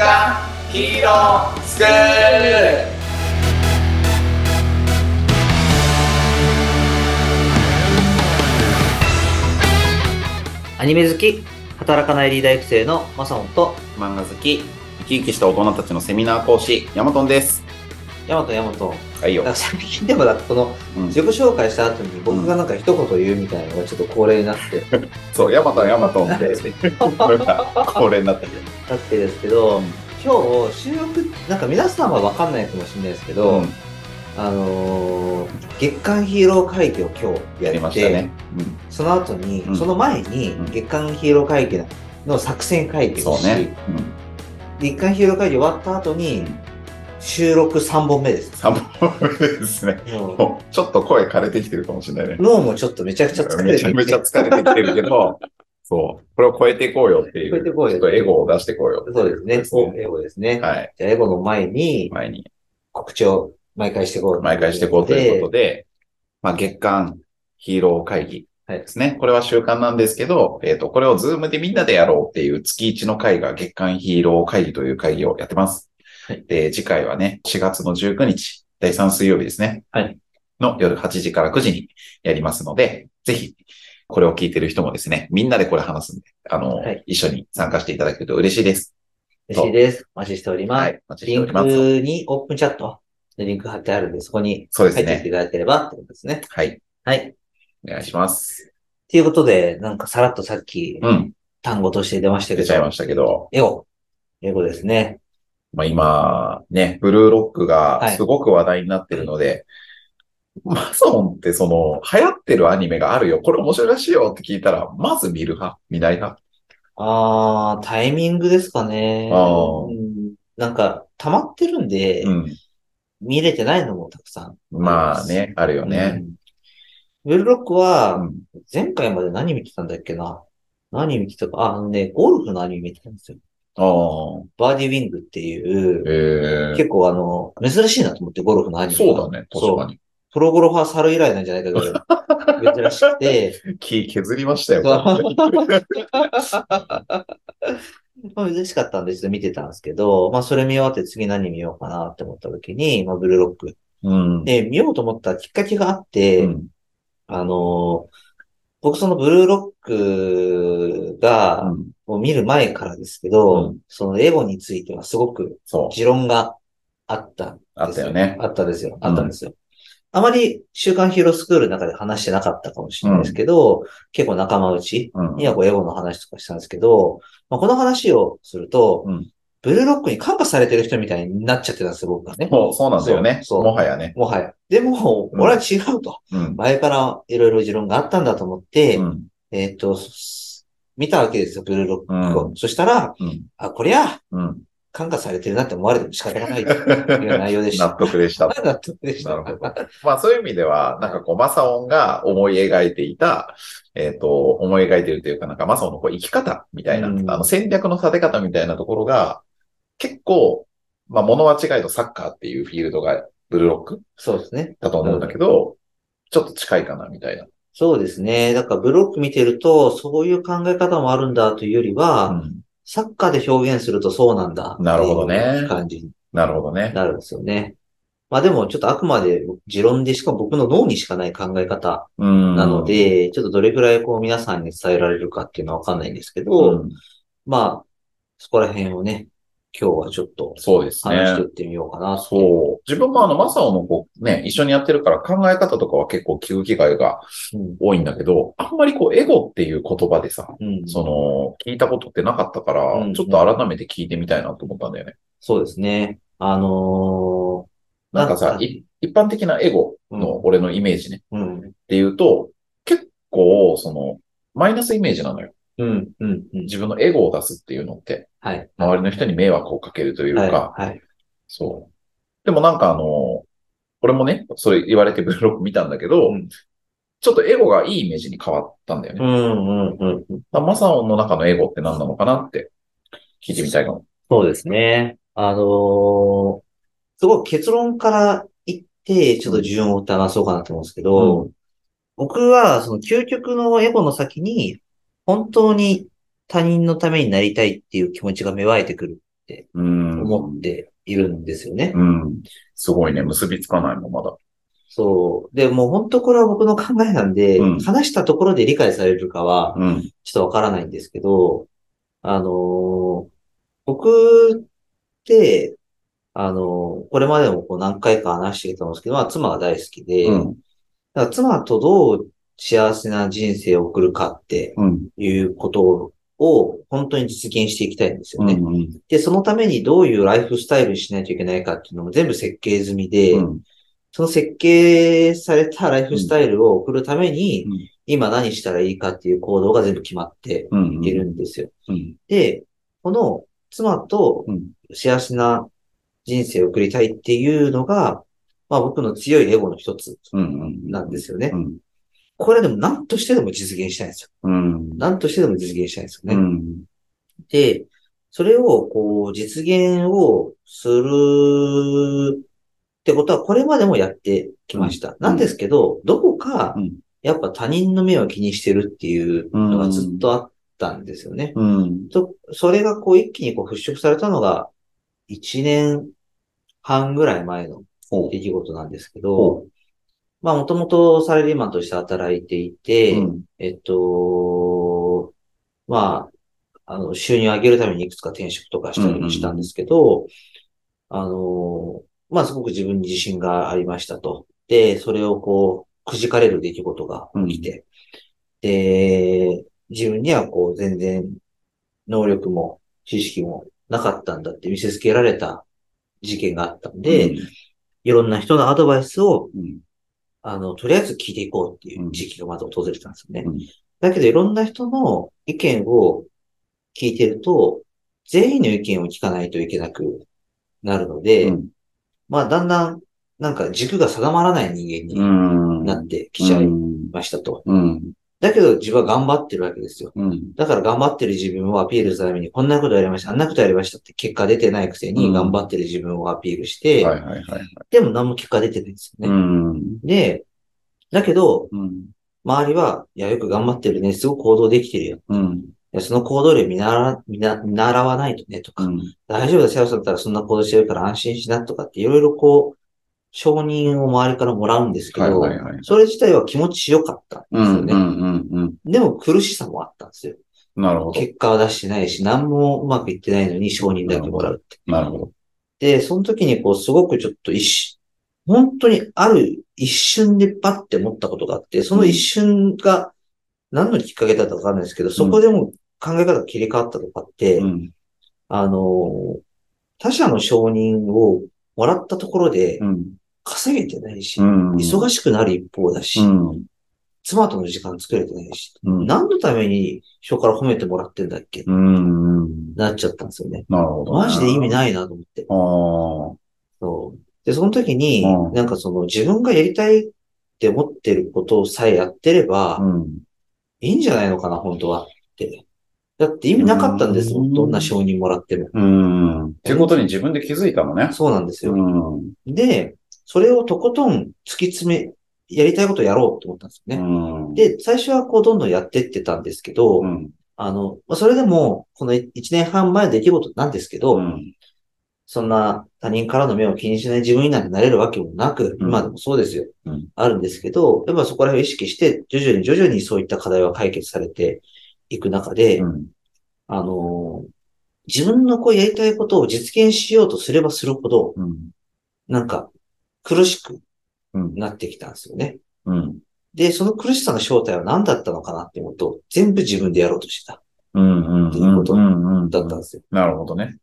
週刊ヒーロースクールアニメ好き、働かないリーダー育成のマサオンと、漫画好き生き生きした大人たちのセミナー講師ヤマトンです。ヤマトヤマト。はいよ。なんか最近でもなんかこのうん。自己紹介した後に僕がなんか一言言うみたいなのがちょっと恒例になって、そうヤマトンヤマトンってこれが恒例になってるなってですけど、今日収録、なんか皆さんはわかんないかもしれないですけど、うん。あのー月間ヒーロー会議を今日ややりましたね、その後に、うん。その前にうん。月間ヒーロー会議の作戦会うん、議をし、ね、月間ヒーロー会議終わった後に収録3本目です。3本目ですね。ちょっと声枯れてきてるかもしれないね。脳もちょっとめちゃくちゃ疲れてめちゃめちゃ疲れてきてるけど、そう。これを超えていこうよっていう。超えていこうよちょっとエゴを出していこうよそうですね。ねエゴですね。はい。じゃあエゴの前に前に、告知を毎回していこう。毎回していこうということで、まあ、月間ヒーロー会議はいですね。これは習慣なんですけど、えっ、と、これを Zoom でみんなでやろうっていう月1の会が月間ヒーロー会議という会議をやってます。はいで、次回はね、4月の19日、第3水曜日ですね。はいの夜8時から9時にやりますので、ぜひ、これを聞いてる人もですね、みんなでこれ話すんで、あの、はい一緒に参加していただけると嬉しいです。嬉しいです。お待ちしております。はい。お待ちしリンております。クにオープンチャットでリンク貼ってあるんで、そこに。入ってきていただければってことですね。はい。はい。お願いします。ということで、なんかさらっとさっきうん。単語として出ましたけど、出ちゃいましたけど、エゴ。エゴですね。まあ今、ね、ブルーロックはいがすごく話題になってるので、マサオンってその、流行ってるアニメがあるよ、これ面白いらしいよって聞いたら、まず見る派見ない派あー、タイミングですかね。あーうんなんか、溜まってるんで、うん。見れてないのもたくさん。まあね、あるよね。うん。ブルーロックは、うん前回まで何見てたんだっけな。何見てたか、ああのね、ゴルフのアニメ見てたんですよ。ああ、バーディーウィングっていう、ええ結構あの、珍しいなと思って、ゴルフのアニメが。そうだね、確かに。プロゴルファー猿以来なんじゃないかぐらい珍しくて、気削りましたよ。まあ珍しかったんでちょっと見てたんですけど、まあそれ見終わって次何見ようかなって思った時に、まあブルーロック。うん。で、見ようと思ったきっかけがあって、うんあのー僕そのブルーロックが、もう見る前からですけど、うんそのエゴについてはすごく。持論があったんですあったよねあったですよ。あったんですよ。あまり週刊ヒーロースクールの中で話してなかったかもしれないですけど、結構仲間内うん。にはこうエゴの話とかしたんですけど、まあ、この話をすると、うんブルーロックに感化されてる人みたいになっちゃってたんですよ、僕がね。そう、そうなんだよね。そうもはやね。もはや。でも、うん俺は違うと。うん。前からいろいろ持論があったんだと思って、うん。えっ、と、す見たわけですよ、ブルーロックを。うそしたら、うん。あ、こりゃ、うん。感化されてるなって思われても仕方がないと いう内容でした。納得でした。納得でした。なるほどまあそういう意味では、なんかこう、マサオンが思い描いていた、えっ、と、思い描いているというか、なんかマサオンのこう生き方みたいな、うんあの戦略の立て方みたいなところが、結構、まあ物は違いとサッカーっていうフィールドがブルーロックそうですね。だと思うんだけど、ちょっと近いかなみたいな。そうですね。だからブロック見てると、そういう考え方もあるんだというよりは、うんサッカーで表現するとそうなんだ。なるほどね感じになるほどね。なるんですよね。まあでもちょっとあくまで持論でしかも僕の脳にしかない考え方うん。なので、ちょっとどれくらいこう皆さんに伝えられるかっていうのはわかんないんですけうど、ん、まあ、そこら辺をね、今日はちょっとそうですね。話していってみようかなうそう。自分もあの、マサオのこう、ね、一緒にやってるから考え方とかは結構聞く機会がうん多いんだけど、あんまりこう、エゴっていう言葉でさ、うんその、聞いたことってなかったから、うんちょっと改めて聞いてみたいなと思ったんだよね。そうですね。あのなんかさ、なんかい一般的なエゴの俺のイメージね、ー、うん、っていうと、結構、その、マイナスイメージなのよ。うん、うん、うん。自分のエゴを出すっていうのって、はい。周りの人に迷惑をかけるというか、はい、はい。そう。でもなんかあの、俺もね、それ言われてブロック見たんだけど、うんちょっとエゴがいいイメージに変わったんだよね。うん、うん、うん。マサオンの中のエゴって何なのかなって聞いてみたいかも。そうですね。あのーすごい結論から言って、ちょっと順を追って話そうかなと思うんですけど、う僕はその究極のエゴの先に、本当に他人のためになりたいっていう気持ちが芽生えてくるっってうん。思っているんですよね。うん。すごいね。結びつかないの、まだ。そう。で、もう本当これは僕の考えなんで、うん話したところで理解されるかは、うん。ちょっとわからないんですけど、あのー僕って、あのーこれまでもこう何回か話してきたんですけど、まあ妻が大好きで、うん。だから妻とどう幸せな人生を送るかってうん。いうことを本当に実現していきたいんですよね。うん。で、そのためにどういうライフスタイルにしないといけないかっていうのも全部設計済みで、うん。その設計されたライフスタイルを送るために、うん今何したらいいかっていう行動が全部決まってうん。いるんですよ。うん。で、この妻とうん幸せな人生を送りたいっていうのが、まあ僕の強いエゴの一つうん。なんですよねう。ん。これでも何としてでも実現したいんですよ。うん。何としてでも実現したいんですよね。うん。で、それをこう実現をするってことはこれまでもやってきました。なんですけど、どこかうんやっぱ他人の目を気にしてるっていうのがずっとあったんですよね。うん。とそれがこう一気にこう払拭されたのが1年半ぐらい前の出来事なんですけほど、まあもともとサラリーマンとして働いていて、うん。えっと、まあ、あの、収入を上げるためにいくつか転職とかしたりもしたんですけど、あの、まあ、すごく自分に自信がありましたと。で、それをこう、くじかれる出来事が起きて、で、自分にはこう、全然、能力も知識もなかったんだって見せつけられた事件があったんで、いろんな人のアドバイスをうん。あの、とりあえず聞いていこうっていう時期がまず訪れたんですよね。うんだけどいろんな人の意見を聞いてると、全員の意見を聞かないといけなくなるので、うんまあだんだんなんか軸が定まらない人間うん。になってきちゃいうん。ましたと。うん。だけど自分は頑張ってるわけですよ。うん。だから頑張ってる自分をアピールするためにこんなことやりました、あんなことやりましたって結果出てないくせうんに頑張ってる自分をアピールして。でも何も結果出てないんですよね。うん。で、だけど、うん。周りは、いや、よく頑張ってるね。すごく行動できてるよ。その行動量見習見習わないとね、とか、大丈夫だ、セアさんだったらそんな行動してるから安心しな、とかっていろいろこう、承認を周りからもらうんですけど、はいはいはいそれ自体は気持ちよかったんですうん。よね。うん。うん。でも苦しさもあったんですよ。なるほど。結果は出してないし、何もうまくいってないのに承認だけもらうって。なるほど。で、その時にこう、すごくちょっと一瞬、本当にある一瞬でパッて思ったことがあって、その一瞬が何のきっかけだったかわかんないですけど、そこでもう考え方が切り替わったとかって、うん。あの、他者の承認をもらったところでうん。稼げてないし、うん。忙しくなる一方だし、うん。妻との時間作れてないし、うん。何のために人から褒めてもらってんだっけ？うん。なっちゃったんですよね。なるほど。マジで意味ないなと思って。そう。で、その時に、うんなんかその自分がやりたいって思ってることさえやってれば、うん。いいんじゃないのかな、本当はって。だって意味なかったんですも。うんんどんな承認もらっても。うん。ってことに自分で気づいたのね。そうなんですよ。うん。で、それをとことん突き詰め、やりたいことやろうと思ったんですよね。うん。で、最初はこうどんどんやってってたんですけど、うん。あの、まあそれでも、この1年半前の出来事なんですけど、うん。そんな他人からの目を気にしない自分になんてなれるわけもなく、うん今でもそうですよ。うんあるんですけど、やっぱそこら辺を意識して、徐々に徐々にそういった課題は解決されていく中で、うん。あのー自分のこうやりたいことを実現しようとすればするほど、うん。なんか苦しくうん。なってきたんですよね。うん。で、その苦しさの正体は何だったのかなって思うと、全部自分でやろうとしてた、うん。うん。っていうこと。だったんですよ。なるほどね。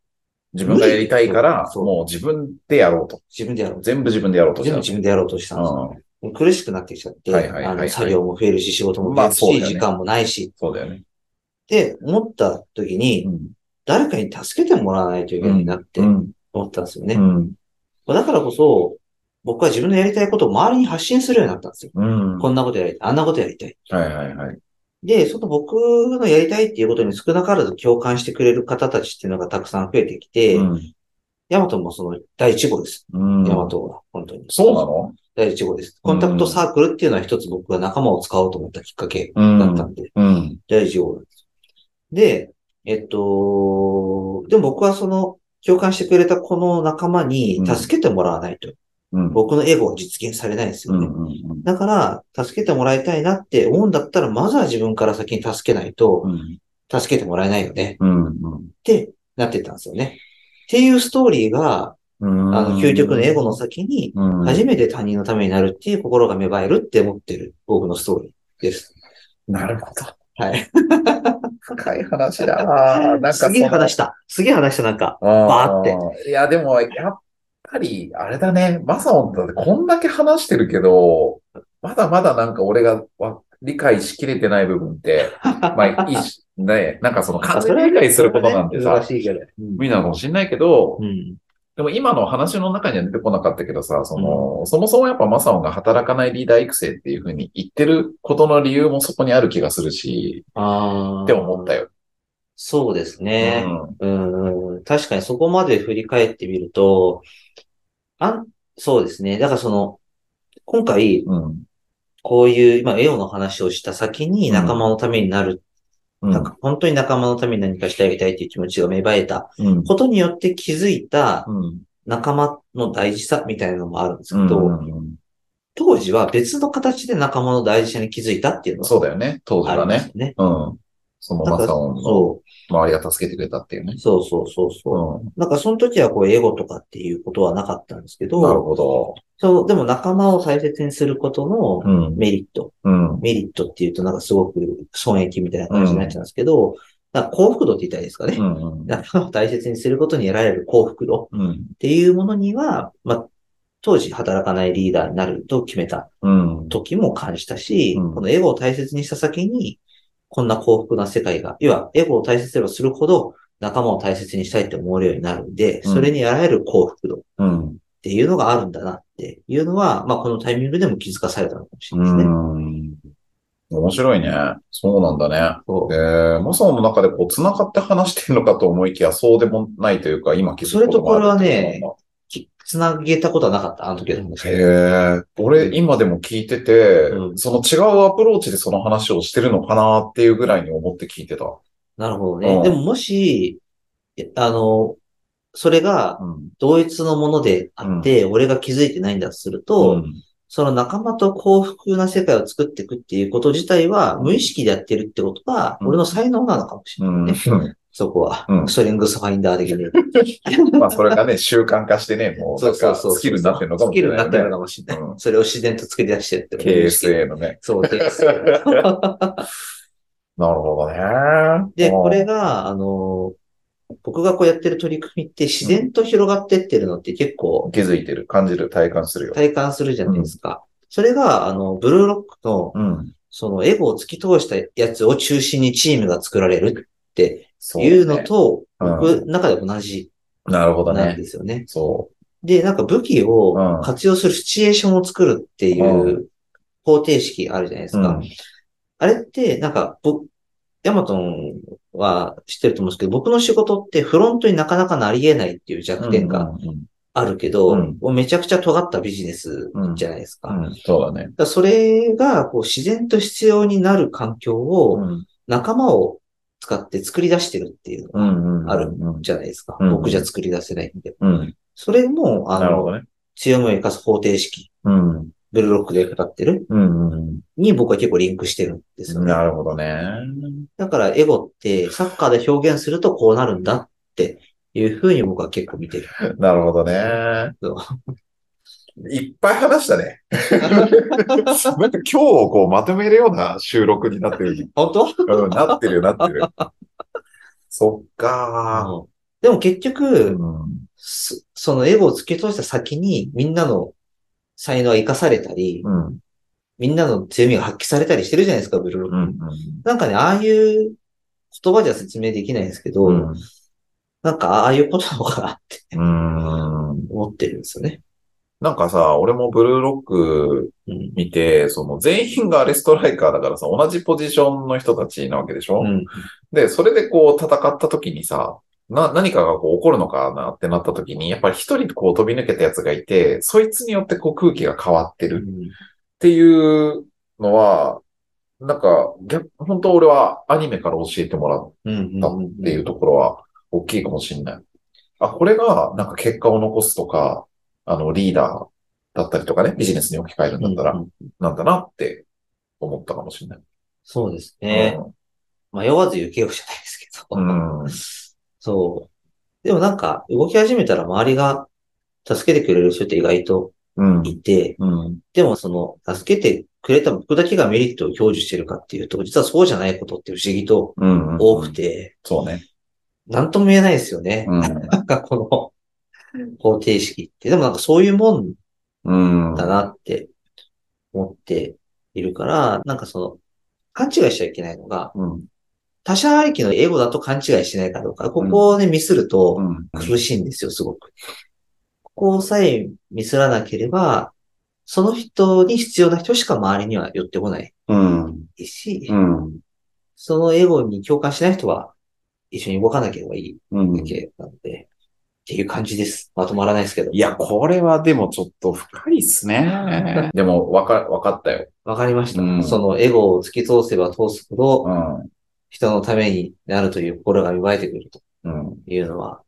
自分がやりたいから、もう自分でやろうと。自分でやろう。全部自分でやろうと全部した自分でやろうとしたんですよ。苦しくなってきちゃって、あの作業も増えるし、仕事も増えるし、時間もないし、そうだよね。って思った時に、うん。誰かに助けてもらわないといけないなってうん。思ったんですよね。うん。だからこそ、僕は自分のやりたいことを周りに発信するようになったんですよ。うん。こんなことやりたい、あんなことやりたい。はいはいはい。で、その僕のやりたいっていうことに少なからず共感してくれる方たちっていうのがたくさん増えてきて、うん。ヤマトもその第一号です。うん。ヤマトは、本当に。そうなの？第一号です。コンタクトサークルっていうのは一つ僕が仲間を使おうと思ったきっかけうん。だったんで、うん。第一号なんです。で、えっと、でも僕はその共感してくれたこの仲間に助けてもらわないと、うん。僕のエゴは実現されないんですよね。うんうんだから、助けてもらいたいなって思うんだったら、まずは自分から先に助けないと、うん。助けてもらえないよね。うん。ってなってったんですよね。っていうストーリーが、うん。あの、究極のエゴの先に、うん、初めて他人のためになるっていう心が芽生えるって思ってる僕のストーリーです。なるほど。はい。深い話だななんかすげえ話した。すげえ話した、なんか。バーっていや、でも、やっぱり、あれだね。マサオンだってこんだけ話してるけど、まだまだなんか俺がわ理解しきれてない部分って、まあ、いいし、ね、なんかその完全に理解することなんてさ難、しいけど。無理なのかもしれないけどう、ん。でも今の話の中には出てこなかったけどさ、その、そもそもやっぱマサオンが働かないリーダー育成っていうふうに言ってることの理由もそこにある気がするし。って思ったよ。そうですね。うんうん、うん。確かにそこまで振り返ってみると、あん、そうですね。だからその、今回、うん。こういう、今、エオの話をした先に仲間のためになる、うん。なんか本当に仲間のために何かしてあげたいっていう気持ちが芽生えたうん。ことによって気づいたうん。仲間の大事さみたいなのもあるんですうんけど、うん当時は別の形で仲間の大事さに気づいたっていうのがそうだよね。当時はね。ね。うん。そのマサオンのそ周りが助けてくれたっていうねう、。そうそうそうそう。うなんかその時はこうエゴとかっていうことはなかったんですけん。なるど、ほど。そう、でも仲間を大切にすることのうん。メリット、うん。メリットっていうとなんかすごく損益みたいな感じになっちゃうんですけど、なんか幸福度って言ったらいいですかね。うん。仲間を大切にすることに得られる幸福度うん。っていうものには、まあ、当時働かないリーダーになると決めたうん。時も感じたし、うんこのエゴを大切にした先に、こんな幸福な世界が、要はエゴを大切にすればするほど仲間を大切にしたいって思えるようになるんで、うんそれにあらゆる幸福度っうん。ていうのがあるんだなっていうのは、まあこのタイミングでも気づかされたのかもしれうないですね。ん。面白いね。そうなんだね。えー、マサオンの中でこう、繋がって話してるのかと思いきや、そうでもないというか、今気づくこともあるそれとこきつなげたことはなかった、あの時の話。へえ、俺今でも聞いてて、うんその違うアプローチでその話をしてるのかなっていうぐらいに思って聞いてた。なるほどね。うんでももし、えあの、それがうん。同一のものであって、俺が気づいてないんだとすると、うんその仲間と幸福な世界を作っていくっていうこと自体は、無意識でやってるってことが、うん俺の才能なのかもしれないね。そこは。うんストレングスファインダー的に。まあ、それがね、習慣化してね、もう、なんか、スキルになってるのかもスキルになってるのね。かもしれない。うんそれを自然と作り出してるってこと KSA のね。そう、KSA。なるほどね。で、うんこれが、あの、僕がこうやってる取り組みって自然と広がってってるのって結構気づいてる、感じる、体感するよ。体感するじゃないですか。それが、あの、ブルーロックの、うん。そのエゴを突き通したやつを中心にチームが作られるってそういうのと、うん僕の中で同じなるほどなんね。ですよね。そで、なんか武器うんを活用するシチュエーションを作るっていうう方程式あるじゃないですう。うか。ん。あれって、なんか、僕、ヤマトンは知ってると思うんですけど、僕の仕事ってフロントになかなかなり得ないっていう弱点がうんあるけど、うんもうめちゃくちゃ尖ったビジネスじゃないですか。うんうんそうだね。だそれがこう自然と必要になる環境をうん仲間を使って作り出してるっていうのがうんうんあるうんじゃないですか。うん僕じゃ作り出せないんで。うん。それも、あの、ね。強みを生かす方程式、うん。ブルーロックで語ってるうんうんに僕は結構リンクしてるんですうん。よね。なるほどね。だからエゴってサッカーで表現するとこうなるんだっていうふうに僕は結構見てる。なるほどねそ。いっぱい話したね。なんか今日をこうまとめるような収録になってる。本当？うん、なってるよ、なってる。そっかうんでも結ー。局、うん。そそのエゴを突き通した先にみんなの才能が生かされたり、うん。みんなの強みが発揮されたりしてるじゃないですか、ブルーロック。うん。なんかね、ああいう言葉じゃ説明できないんですけど、うん。なんかああいうことなのかなってうん。思ってるんですよね。なんかさ、俺もブルーロックうん。見て、その全員がレストライカーだからさ、同じポジションの人たちなわけでしょ、うん。で、それでこう戦った時にさ、な、何かがこう起こるのかなってなった時に、やっぱり一人こう飛び抜けたやつがいて、そいつによってこう空気が変わってるっていうのは、なんか、逆、本当俺はアニメから教えてもらっうん。たっていうところは大きいかもしれない。あ、これがなんか結果を残すとか、あの、リーダーだったりとかね、ビジネスに置き換えるんだったら、うんうんなんだなって思ったかもしれない。そうですね。迷わず行けよじゃないですけど。うん。うん。そう。でもなんか、動き始めたら周りが助けてくれる人って意外とうん。いて、うん。でもその、助けてくれた僕だけがメリットを享受してるかっていうと、実はそうじゃないことって不思議とうん。多く。て、そうね。なんとも言えないですよね。うん。なんかこの 方程式って。でもなんかそういうもんうん。だなって思っているから、なんかその、勘違いしちゃいけないのが、うん。他者ありきの英語だと勘違いしないかどうか。ここをね、ミスるとうん。苦しいんですよ、すごく。ここさえミスらなければ、その人に必要な人しか周りには寄ってこないうん。し、うん。そのエゴに共感しない人は一緒に動かなければいいうんだけなので、っていう感じです。まとまらないですけど。いや、これはでもちょっと深いっすね。でも、わか、わかったよ。わかりました。うんそのエゴを突き通せば通すほど、うん。人のためになるという心が芽生えてくるとうん。いうのは、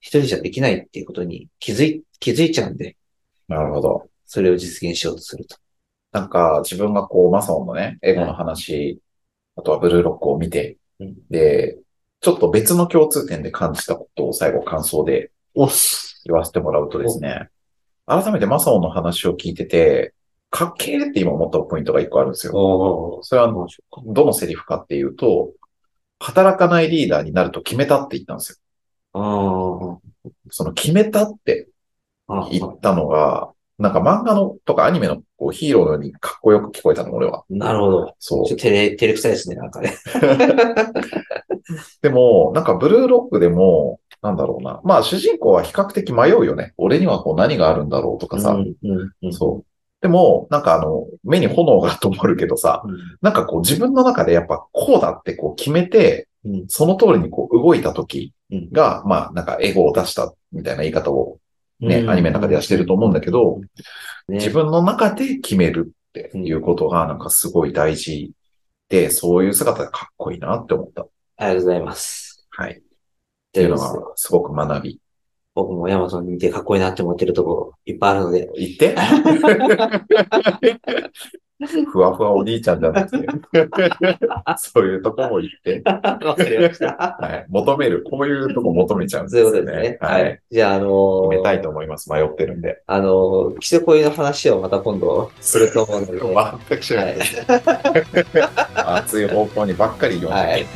一人じゃできないっていうことに気づい、気づいちゃうんで、なるほど。それを実現しようとすると。なんか、自分がこう、マサオンのね、エゴの話、あとはブルーロックを見て、うんで、ちょっと別の共通点で感じたことを最後感想でおっす。言わせてもらうとですね、改めてマサオンの話を聞いてて、かっけーって今思ったポイントが一個あるんですよ。それは、どうしようかどのセリフかっていうと、働かないリーダーになると決めたって言ったんですよ。あその決めたってあ。言ったのが、なんか漫画のとかアニメのこうヒーローのようにかっこよく聞こえたの、俺は。なるほど。そうちょっと照れ、照れくさいですね、なんかね。でも、なんかブルーロックでも、なんだろうな。まあ主人公は比較的迷うよね。俺にはこう何があるんだろうとかさ。うん、うん、うん。そう。でも、なんかあの、目に炎が灯るけどさ、うん。なんかこう自分の中でやっぱこうだってこう決めて、うんその通りにこう動いた時うんが、まあなんかエゴを出したみたいな言い方をね、うんアニメの中ではしてると思うんだけど、ね自分の中で決めるっていうことがなんかすごい大事で、そういう姿がかっこいいなって思った。ありがとうございます。はい。っていうのでがすごく学び。僕もヤマトに似てかっこいいなって思ってるところいっぱいあるので、言って ふわふわお兄ちゃんじゃなくて、そういうとこも言って、わかりました。はい。求める、こういうとこ求めちゃうんですそういうよね。ことですね。ははいい。。じゃあ、あのー決めたいと思います。迷ってるんで。あのー、キセコイの話をまた今度すると思うので、全く知らないです。熱い方向にばっかり言いましたはいね。。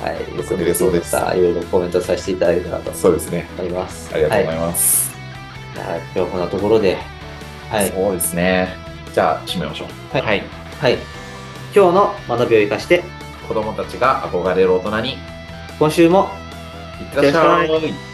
はい。よく見れそうですいろいろコメントさせていただけたらとそうですね。思います。ありがとうごはざいます。い。じゃあ今日はこんなところで、はい。そうですね。じゃあ、締めましょう。はいはい。はい。今日の学びを生かして、子供たちが憧れる大人に、今週もいってらっしゃい。